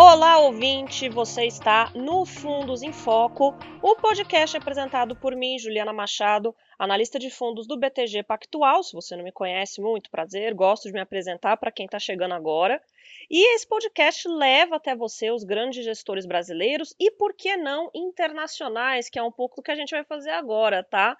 Olá, ouvinte! Você está no Fundos em Foco, o podcast apresentado por mim, Juliana Machado, analista de fundos do BTG Pactual. Se você não me conhece, muito prazer, gosto de me apresentar para quem está chegando agora. E esse podcast leva até você os grandes gestores brasileiros e, por que não, internacionais, que é um pouco do que a gente vai fazer agora, tá?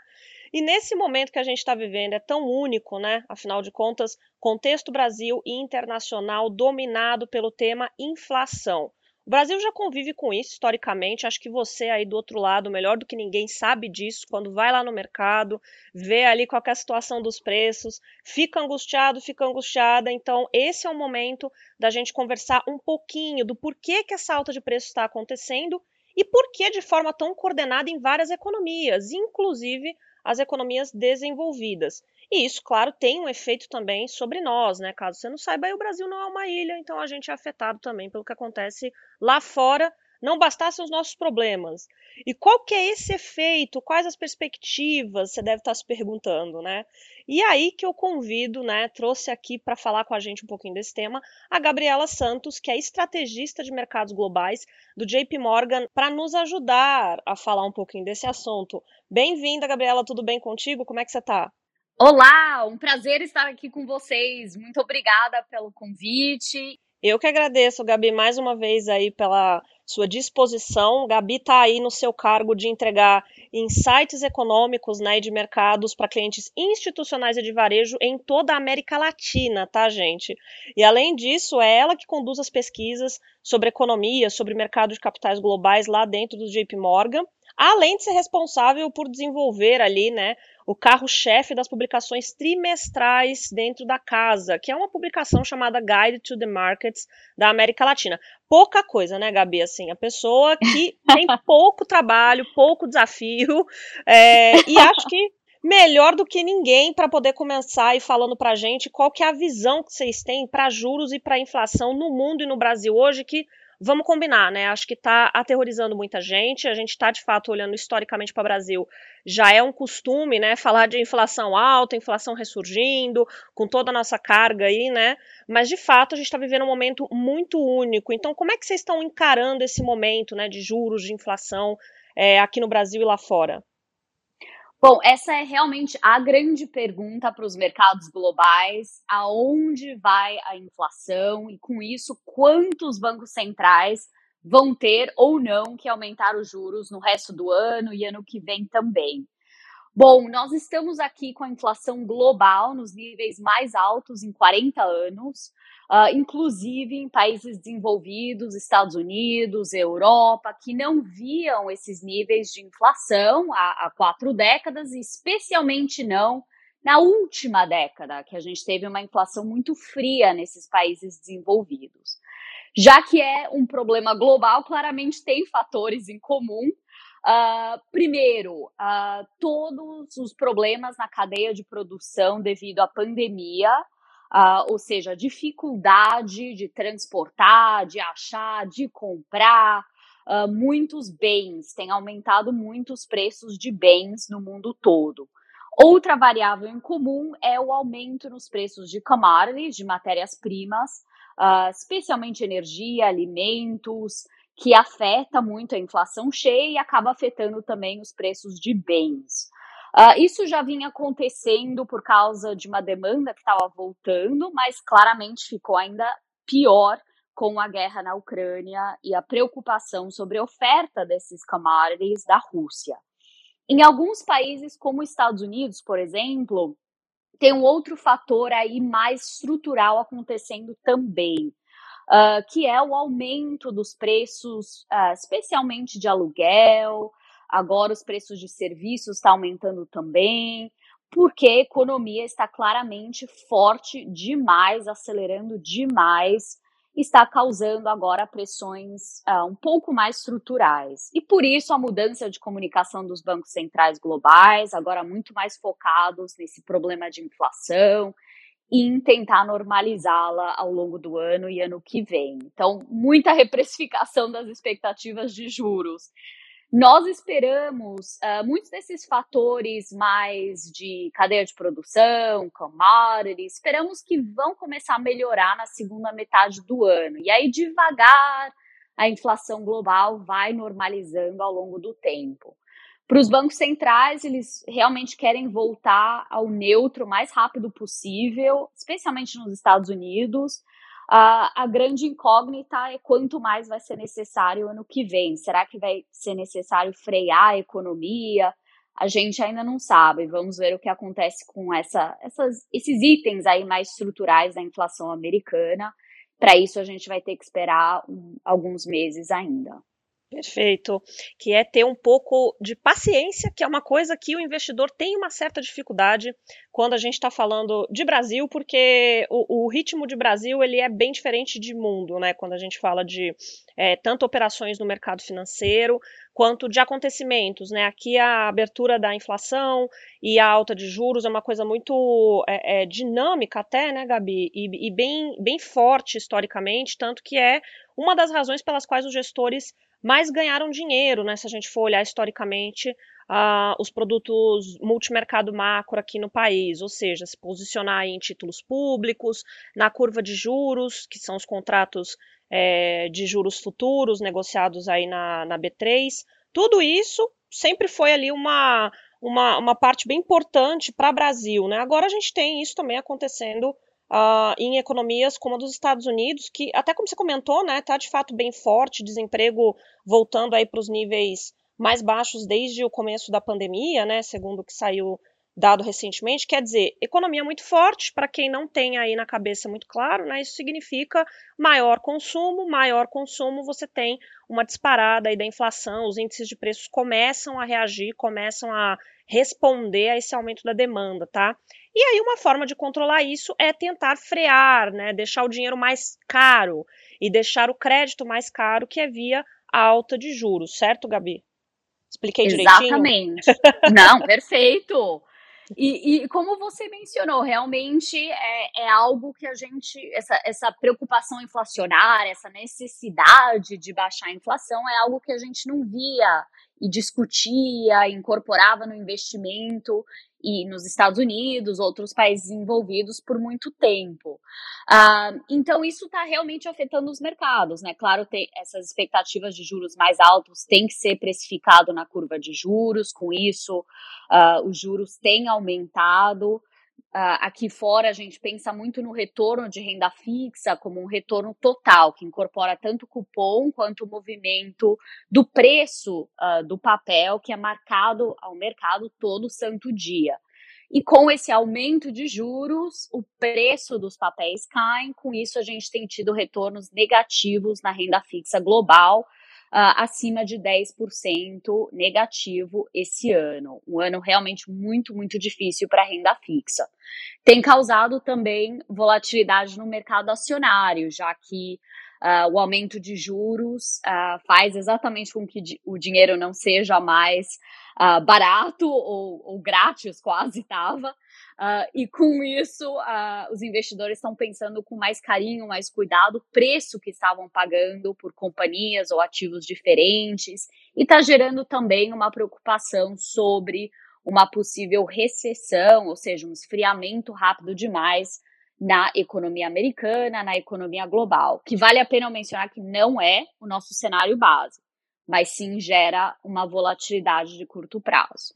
E nesse momento que a gente está vivendo é tão único, né? Afinal de contas, contexto Brasil e internacional dominado pelo tema inflação. O Brasil já convive com isso historicamente. Acho que você aí do outro lado, melhor do que ninguém, sabe disso. Quando vai lá no mercado, vê ali qual é a situação dos preços, fica angustiado, fica angustiada. Então, esse é o momento da gente conversar um pouquinho do porquê que essa alta de preço está acontecendo e por que de forma tão coordenada em várias economias, inclusive as economias desenvolvidas. E isso, claro, tem um efeito também sobre nós, né? Caso você não saiba, o Brasil não é uma ilha, então a gente é afetado também pelo que acontece lá fora não bastassem os nossos problemas. E qual que é esse efeito? Quais as perspectivas? Você deve estar se perguntando, né? E aí que eu convido, né, trouxe aqui para falar com a gente um pouquinho desse tema, a Gabriela Santos, que é estrategista de mercados globais do JP Morgan, para nos ajudar a falar um pouquinho desse assunto. Bem-vinda, Gabriela, tudo bem contigo? Como é que você está? Olá, um prazer estar aqui com vocês. Muito obrigada pelo convite. Eu que agradeço, Gabi, mais uma vez aí pela sua disposição. Gabi está aí no seu cargo de entregar insights econômicos né, e de mercados para clientes institucionais e de varejo em toda a América Latina, tá, gente? E além disso, é ela que conduz as pesquisas sobre economia, sobre mercado de capitais globais lá dentro do JP Morgan, além de ser responsável por desenvolver ali, né, o carro-chefe das publicações trimestrais dentro da casa, que é uma publicação chamada Guide to the Markets da América Latina. Pouca coisa, né, Gabi? Assim, a pessoa que tem pouco trabalho, pouco desafio, é, e acho que melhor do que ninguém para poder começar e falando para a gente qual que é a visão que vocês têm para juros e para inflação no mundo e no Brasil hoje, que vamos combinar, né? Acho que está aterrorizando muita gente. A gente está, de fato, olhando historicamente para o Brasil. Já é um costume, né? Falar de inflação alta, inflação ressurgindo, com toda a nossa carga aí, né? Mas, de fato, a gente está vivendo um momento muito único. Então, como é que vocês estão encarando esse momento, né? De juros, de inflação é, aqui no Brasil e lá fora? Bom, essa é realmente a grande pergunta para os mercados globais: aonde vai a inflação e, com isso, quantos bancos centrais vão ter ou não que aumentar os juros no resto do ano e ano que vem também. Bom, nós estamos aqui com a inflação global nos níveis mais altos em 40 anos uh, inclusive em países desenvolvidos, Estados Unidos, Europa, que não viam esses níveis de inflação há, há quatro décadas, especialmente não na última década, que a gente teve uma inflação muito fria nesses países desenvolvidos. Já que é um problema global, claramente tem fatores em comum. Uh, primeiro, uh, todos os problemas na cadeia de produção devido à pandemia, Uh, ou seja, dificuldade de transportar, de achar, de comprar muitos bens, tem aumentado muito os preços de bens no mundo todo. Outra variável em comum é o aumento nos preços de commodities, de matérias-primas, especialmente energia, alimentos, que afeta muito a inflação cheia e acaba afetando também os preços de bens. Uh, isso já vinha acontecendo por causa de uma demanda que estava voltando, mas claramente ficou ainda pior com a guerra na Ucrânia e a preocupação sobre a oferta desses commodities da Rússia. Em alguns países, como os Estados Unidos, por exemplo, tem um outro fator aí mais estrutural acontecendo também, uh, que é o aumento dos preços, uh, especialmente de aluguel, Agora os preços de serviços estão aumentando também, porque a economia está claramente forte demais, acelerando demais, está causando agora pressões uh, um pouco mais estruturais. E por isso a mudança de comunicação dos bancos centrais globais, agora muito mais focados nesse problema de inflação em tentar normalizá-la ao longo do ano e ano que vem. Então, muita reprecificação das expectativas de juros. Nós esperamos uh, muitos desses fatores mais de cadeia de produção, commodities, esperamos que vão começar a melhorar na segunda metade do ano. E aí, devagar, a inflação global vai normalizando ao longo do tempo. Para os bancos centrais, eles realmente querem voltar ao neutro o mais rápido possível, especialmente nos Estados Unidos. Uh, a grande incógnita é quanto mais vai ser necessário ano que vem. Será que vai ser necessário frear a economia? A gente ainda não sabe. Vamos ver o que acontece com essa, essas, esses itens aí mais estruturais da inflação americana. Para isso, a gente vai ter que esperar um, alguns meses ainda. Perfeito. Que é ter um pouco de paciência, que é uma coisa que o investidor tem uma certa dificuldade quando a gente está falando de Brasil, porque o, o, ritmo de Brasil ele é bem diferente de mundo, né? Quando a gente fala de é, tanto operações no mercado financeiro quanto de acontecimentos, né? Aqui a abertura da inflação e a alta de juros é uma coisa muito é, é, dinâmica até, né, Gabi? E, e bem, bem forte historicamente, tanto que é uma das razões pelas quais os gestores mais ganharam dinheiro, né? Se a gente for olhar historicamente uh, os produtos multimercado macro aqui no país, ou seja, se posicionar em títulos públicos, na curva de juros, que são os contratos é, de juros futuros negociados aí na, na B3, tudo isso sempre foi ali uma, uma, uma parte bem importante para o Brasil, né? Agora a gente tem isso também acontecendo uh, em economias como a dos Estados Unidos, que até como você comentou, né, está de fato bem forte, desemprego voltando aí para os níveis mais baixos desde o começo da pandemia, né, segundo o que saiu dado recentemente, quer dizer, economia muito forte, para quem não tem aí na cabeça muito claro, né, isso significa maior consumo, maior consumo, você tem uma disparada aí da inflação, os índices de preços começam a reagir, começam a responder a esse aumento da demanda, tá? E aí uma forma de controlar isso é tentar frear, né, deixar o dinheiro mais caro e deixar o crédito mais caro, que é via alta de juros, certo, Gabi? Expliquei direitinho? Exatamente. Não, perfeito. E, e, como você mencionou, realmente é, é, algo que a gente, essa, essa preocupação inflacionária, essa necessidade de baixar a inflação é algo que a gente não via e discutia, incorporava no investimento e nos Estados Unidos, outros países envolvidos por muito tempo. Uh, então, isso está realmente afetando os mercados, né? Claro, tem essas expectativas de juros mais altos têm que ser precificado na curva de juros, com isso, uh, os juros têm aumentado. Uh, aqui fora a gente pensa muito no retorno de renda fixa como um retorno total, que incorpora tanto o cupom quanto o movimento do preço uh, do papel, que é marcado ao mercado todo santo dia. E com esse aumento de juros, o preço dos papéis cai, com isso a gente tem tido retornos negativos na renda fixa global, uh, acima de 10% negativo esse ano. Um ano realmente muito, muito difícil para renda fixa. Tem causado também volatilidade no mercado acionário, já que Uh, o aumento de juros uh, faz exatamente com que o dinheiro não seja mais uh, barato ou, ou, grátis, quase estava. e com isso, os investidores estão pensando com mais carinho, mais cuidado, o preço que estavam pagando por companhias ou ativos diferentes, e está gerando também uma preocupação sobre uma possível recessão, ou seja, um esfriamento rápido demais na economia americana, na economia global, que vale a pena mencionar que não é o nosso cenário base, mas sim gera uma volatilidade de curto prazo.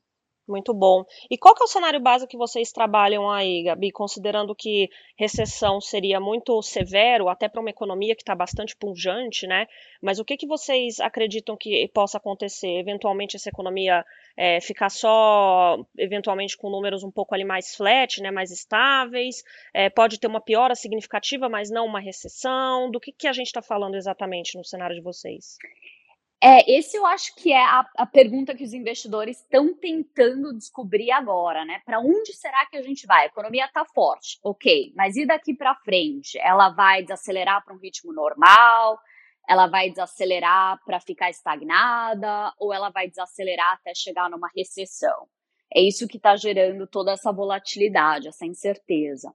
Muito bom. E qual é o cenário base que vocês trabalham aí, Gabi, considerando que recessão seria muito severo, até para uma economia que está bastante punjante, né? Mas o que, que vocês acreditam que possa acontecer? Eventualmente essa economia é, ficar só, eventualmente com números um pouco ali mais flat, né, mais estáveis? É, pode ter uma piora significativa, mas não uma recessão? Do que, que a gente está falando exatamente no cenário de vocês? É, esse eu acho que é a, a pergunta que os investidores estão tentando descobrir agora, né? Para onde será que a gente vai? A economia está forte, ok, mas e daqui para frente? Ela vai desacelerar para um ritmo normal? Ela vai desacelerar para ficar estagnada? Ou ela vai desacelerar até chegar numa recessão? É isso que está gerando toda essa volatilidade, essa incerteza.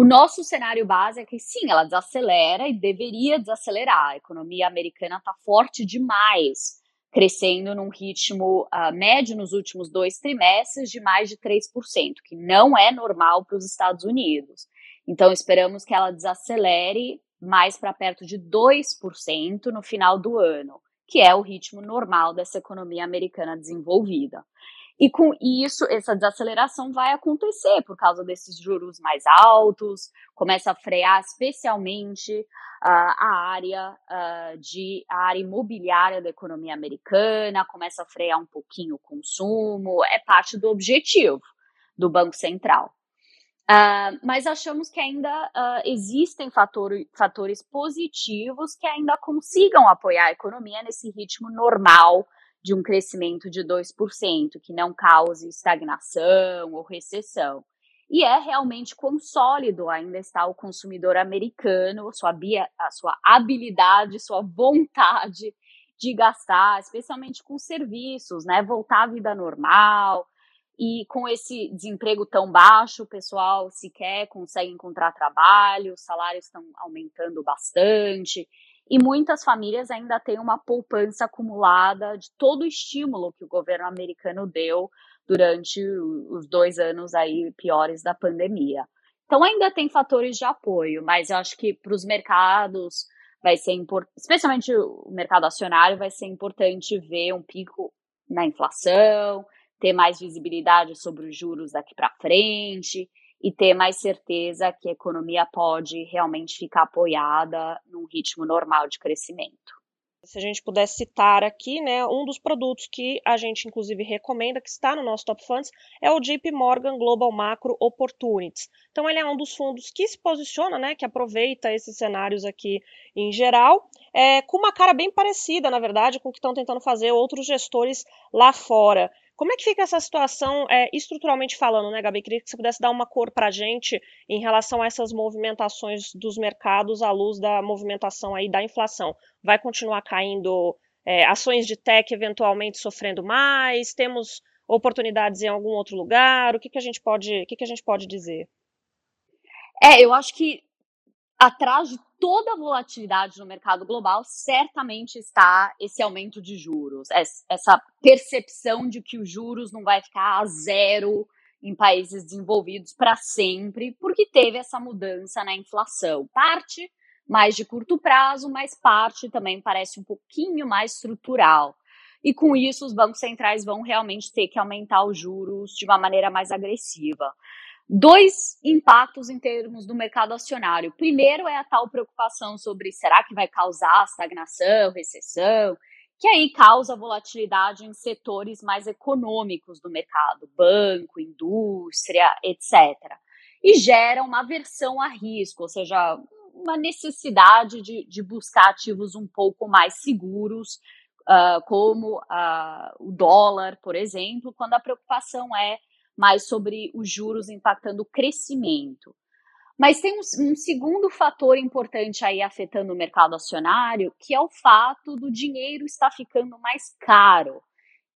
O nosso cenário base é que sim, ela desacelera e deveria desacelerar. A economia americana está forte demais, crescendo num ritmo uh, médio nos últimos dois trimestres de mais de 3%, que não é normal para os Estados Unidos. Então, esperamos que ela desacelere mais para perto de 2% no final do ano, que é o ritmo normal dessa economia americana desenvolvida. E com isso, essa desaceleração vai acontecer por causa desses juros mais altos, começa a frear especialmente uh, a área uh, de a área imobiliária da economia americana, começa a frear um pouquinho o consumo, é parte do objetivo do Banco Central. Uh, mas achamos que ainda uh, existem fator, fatores positivos que ainda consigam apoiar a economia nesse ritmo normal de um crescimento de 2%, que não cause estagnação ou recessão. E é realmente quão sólido ainda está o consumidor americano, sua, a sua habilidade, sua vontade de gastar, especialmente com serviços, né? Voltar à vida normal, e com esse desemprego tão baixo, o pessoal sequer consegue encontrar trabalho, os salários estão aumentando bastante. E muitas famílias ainda têm uma poupança acumulada de todo o estímulo que o governo americano deu durante os dois anos aí piores da pandemia. Então ainda tem fatores de apoio, mas eu acho que para os mercados vai ser importante, especialmente o mercado acionário, vai ser importante ver um pico na inflação, ter mais visibilidade sobre os juros daqui para frente e ter mais certeza que a economia pode realmente ficar apoiada num ritmo normal de crescimento. Se a gente pudesse citar aqui, né, um dos produtos que a gente inclusive recomenda, que está no nosso Top Funds, é o JP Morgan Global Macro Opportunities. Então ele é um dos fundos que se posiciona, né, que aproveita esses cenários aqui em geral, é, com uma cara bem parecida, na verdade, com o que estão tentando fazer outros gestores lá fora. Como é que fica essa situação é, estruturalmente falando, né, Gabi? Queria que você pudesse dar uma cor para a gente em relação a essas movimentações dos mercados à luz da movimentação aí da inflação. Vai continuar caindo é, ações de tech eventualmente sofrendo mais? Temos oportunidades em algum outro lugar? O que, que a gente pode, o que, que a gente pode dizer? É, eu acho que atrás de toda a volatilidade no mercado global, certamente está esse aumento de juros, essa percepção de que os juros não vai ficar a zero em países desenvolvidos para sempre, porque teve essa mudança na inflação. Parte mais de curto prazo, mas parte também parece um pouquinho mais estrutural. E com isso, os bancos centrais vão realmente ter que aumentar os juros de uma maneira mais agressiva dois impactos em termos do mercado acionário. Primeiro é a tal preocupação sobre será que vai causar stagnação, recessão, que aí causa volatilidade em setores mais econômicos do mercado, banco, indústria, etc. E gera uma aversão a risco, ou seja, uma necessidade de, de buscar ativos um pouco mais seguros, uh, como uh, o dólar, por exemplo, quando a preocupação é mais sobre os juros impactando o crescimento. Mas tem um, um, segundo fator importante aí afetando o mercado acionário, que é o fato do dinheiro estar ficando mais caro.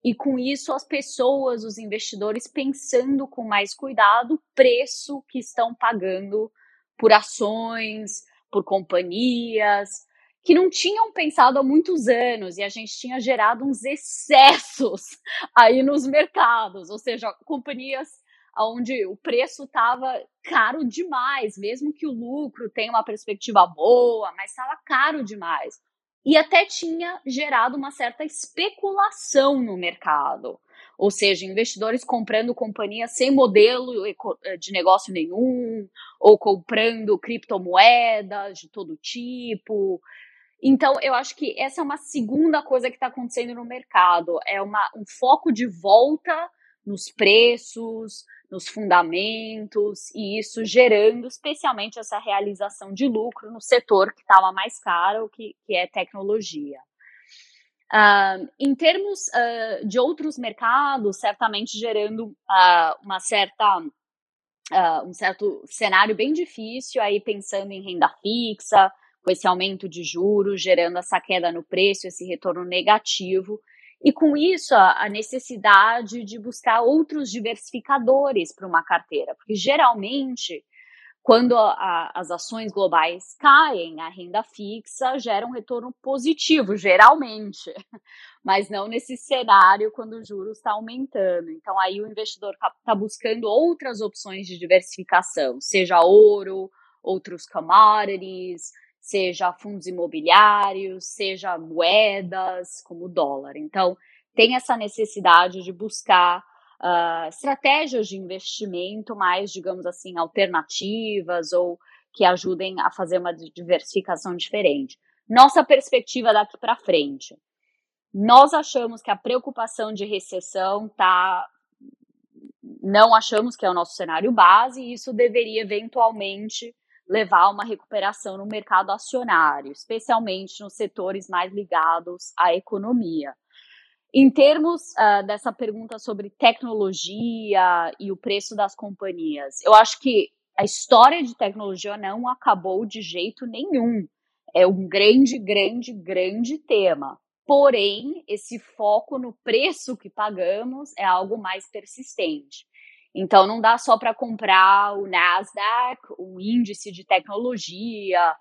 E com isso, as pessoas, os investidores, pensando com mais cuidado o preço que estão pagando por ações, por companhias, que não tinham pensado há muitos anos e a gente tinha gerado uns excessos aí nos mercados, ou seja, companhias onde o preço estava caro demais, mesmo que o lucro tenha uma perspectiva boa, mas estava caro demais. E até tinha gerado uma certa especulação no mercado. Ou seja, investidores comprando companhias sem modelo de negócio nenhum, ou comprando criptomoedas de todo tipo, então, eu acho que essa é uma segunda coisa que está acontecendo no mercado. É uma, um foco de volta nos preços, nos fundamentos, e isso gerando especialmente essa realização de lucro no setor que estava mais caro, que, que é tecnologia. Uh, em termos uh, de outros mercados, certamente gerando uh, uma certa, um certo cenário bem difícil, aí pensando em renda fixa, com esse aumento de juros, gerando essa queda no preço, esse retorno negativo. E com isso, a necessidade de buscar outros diversificadores para uma carteira, porque geralmente, quando a, a, as ações globais caem, a renda fixa gera um retorno positivo, geralmente, mas não nesse cenário quando o juros está aumentando. Então, aí o investidor está buscando outras opções de diversificação, seja ouro, outros commodities, seja fundos imobiliários, seja moedas, como o dólar. Então, tem essa necessidade de buscar uh, estratégias de investimento mais, digamos assim, alternativas ou que ajudem a fazer uma diversificação diferente. Nossa perspectiva daqui para frente. Nós achamos que a preocupação de recessão está. Não achamos que é o nosso cenário base, e isso deveria eventualmente levar uma recuperação no mercado acionário, especialmente nos setores mais ligados à economia. Em termos uh, dessa pergunta sobre tecnologia e o preço das companhias, eu acho que a história de tecnologia não acabou de jeito nenhum. É um grande, grande, grande tema. Porém, esse foco no preço que pagamos é algo mais persistente. Então, não dá só para comprar o Nasdaq, o índice de tecnologia,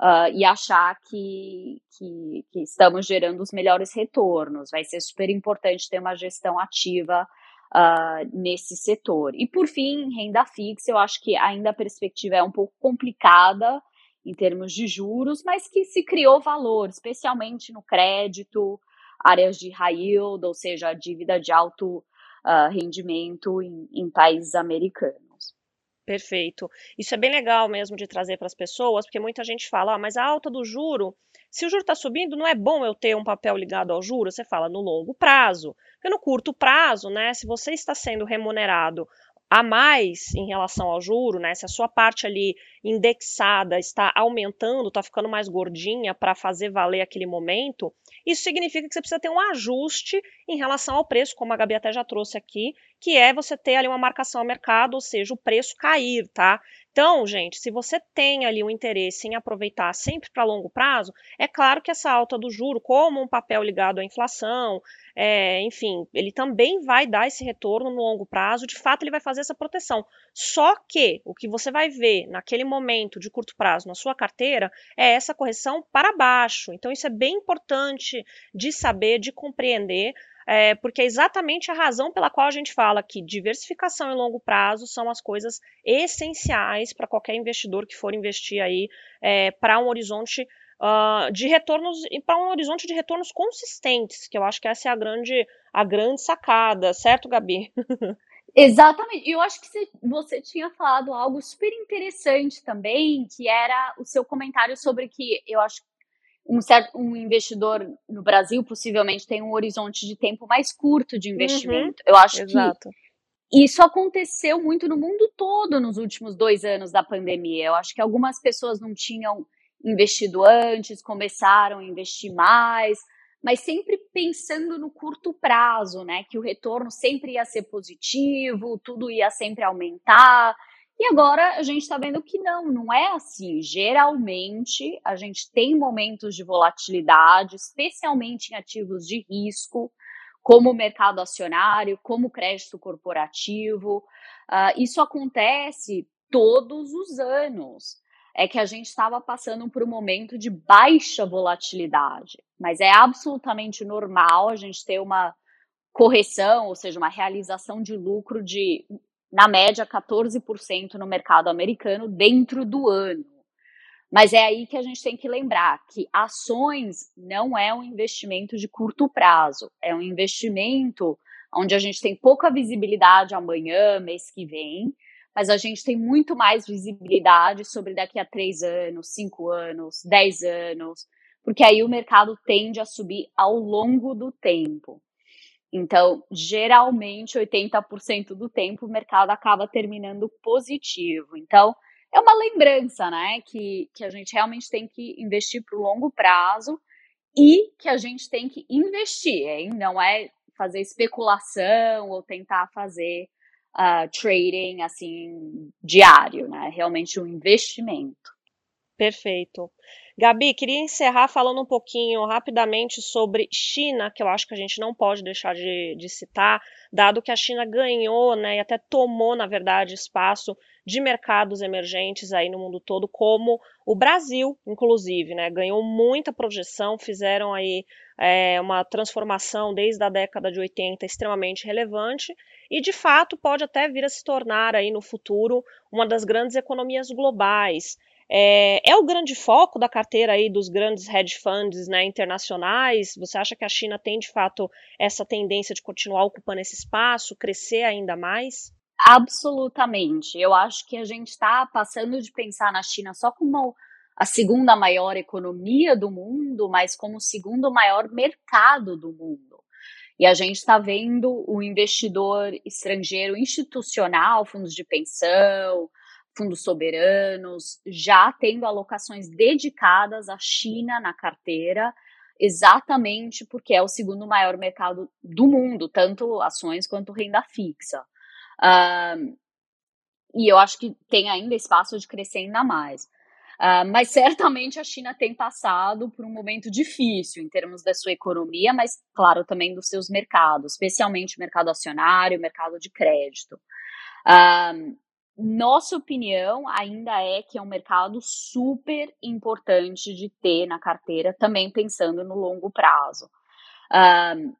uh, e achar que, que, que, estamos gerando os melhores retornos. Vai ser super importante ter uma gestão ativa uh, nesse setor. E por fim, renda fixa, eu acho que ainda a perspectiva é um pouco complicada em termos de juros, mas que se criou valor, especialmente no crédito, áreas de high yield, ou seja, a dívida de alto uh, rendimento em, em países americanos. Perfeito. Isso é bem legal mesmo de trazer para as pessoas, porque muita gente fala, ah, mas a alta do juro, se o juro está subindo, não é bom eu ter um papel ligado ao juro? Você fala no longo prazo. Porque no curto prazo, né, se você está sendo remunerado a mais em relação ao juro, né? Se a sua parte ali indexada está aumentando, está ficando mais gordinha para fazer valer aquele momento, isso significa que você precisa ter um ajuste em relação ao preço, como a Gabi até já trouxe aqui, que é você ter ali uma marcação ao mercado, ou seja, o preço cair, tá? Então, gente, se você tem ali um interesse em aproveitar sempre para longo prazo, é claro que essa alta do juro, como um papel ligado à inflação, é, enfim, ele também vai dar esse retorno no longo prazo, de fato ele vai fazer essa proteção. Só que o que você vai ver naquele momento de curto prazo na sua carteira é essa correção para baixo. Então, isso é bem importante de saber, de compreender é, porque é exatamente a razão pela qual a gente fala que diversificação e longo prazo são as coisas essenciais para qualquer investidor que for investir aí é, para um horizonte uh, de retornos e para um horizonte de retornos consistentes, que eu acho que essa é a grande, a grande sacada, certo, Gabi? Exatamente. Eu acho que você, você, tinha falado algo super interessante também, que era o seu comentário sobre que eu acho um, certo, um investidor no Brasil possivelmente tem um horizonte de tempo mais curto de investimento. Uhum, Eu acho exato. que isso aconteceu muito no mundo todo nos últimos dois anos da pandemia. Eu acho que algumas pessoas não tinham investido antes, começaram a investir mais, mas sempre pensando no curto prazo, né? Que o retorno sempre ia ser positivo, tudo ia sempre aumentar. E agora a gente está vendo que não, não é assim. Geralmente a gente tem momentos de volatilidade, especialmente em ativos de risco, como o mercado acionário, como o crédito corporativo. Uh, isso acontece todos os anos. É que a gente estava passando por um momento de baixa volatilidade, mas é absolutamente normal a gente ter uma correção, ou seja, uma realização de lucro de na média 14% no mercado americano dentro do ano. Mas é aí que a gente tem que lembrar que ações não é um investimento de curto prazo, é um investimento onde a gente tem pouca visibilidade amanhã, mês que vem, mas a gente tem muito mais visibilidade sobre daqui a três anos, cinco anos, dez anos, porque aí o mercado tende a subir ao longo do tempo. Então, geralmente, 80% do tempo o mercado acaba terminando positivo. Então, é uma lembrança, né? Que, que a gente realmente tem que investir para o longo prazo e que a gente tem que investir, hein? Não é fazer especulação ou tentar fazer uh, trading assim diário, né? É realmente um investimento. Perfeito. Gabi, queria encerrar falando um pouquinho rapidamente sobre China, que eu acho que a gente não pode deixar de, de citar, dado que a China ganhou, né, e até tomou, na verdade, espaço de mercados emergentes aí no mundo todo, como o Brasil, inclusive, né, ganhou muita projeção, fizeram aí é, uma transformação desde a década de 80 extremamente relevante e, de fato, pode até vir a se tornar aí no futuro uma das grandes economias globais. É, é, o grande foco da carteira aí dos grandes hedge funds né, internacionais? Você acha que a China tem de fato essa tendência de continuar ocupando esse espaço, crescer ainda mais? Absolutamente. Eu acho que a gente está passando de pensar na China só como a segunda maior economia do mundo, mas como o segundo maior mercado do mundo. E a gente está vendo o investidor estrangeiro institucional, fundos de pensão, fundos soberanos, já tendo alocações dedicadas à China na carteira, exatamente porque é o segundo maior mercado do mundo, tanto ações quanto renda fixa. Uh, e eu acho que tem ainda espaço de crescer ainda mais. Uh, mas certamente a China tem passado por um momento difícil em termos da sua economia, mas, claro, também dos seus mercados, especialmente o mercado acionário, o mercado de crédito. Uh, nossa opinião ainda é que é um mercado super importante de ter na carteira, também pensando no longo prazo. Uh,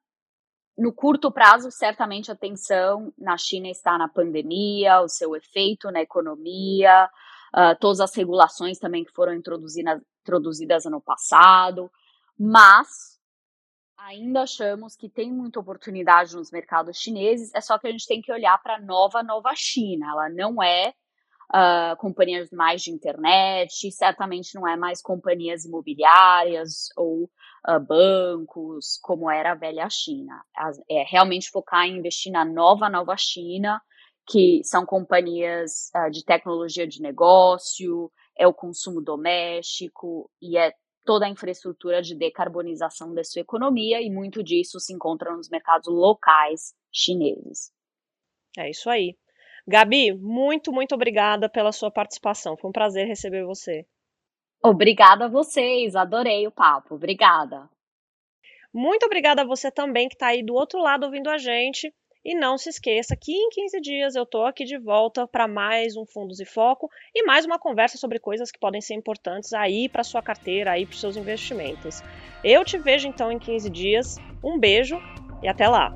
no curto prazo, certamente a atenção na China está na pandemia, o seu efeito na economia, uh, todas as regulações também que foram introduzidas, introduzidas ano passado, mas ainda achamos que tem muita oportunidade nos mercados chineses, é só que a gente tem que olhar para a nova, nova China. Ela não é uh, companhias mais de internet, certamente não é mais companhias imobiliárias ou uh, bancos, como era a velha China. É realmente focar em investir na nova, nova China, que são companhias uh, de tecnologia de negócio, é o consumo doméstico e é toda a infraestrutura de decarbonização da sua economia, e muito disso se encontra nos mercados locais chineses. É isso aí. Gabi, muito, muito obrigada pela sua participação. Foi um prazer receber você. Obrigada a vocês, adorei o papo. Obrigada. Muito obrigada a você também que está aí do outro lado ouvindo a gente. E não se esqueça que em 15 dias eu estou aqui de volta para mais um Fundos e Foco e mais uma conversa sobre coisas que podem ser importantes aí para sua carteira, aí para seus investimentos. Eu te vejo então em 15 dias. Um beijo e até lá!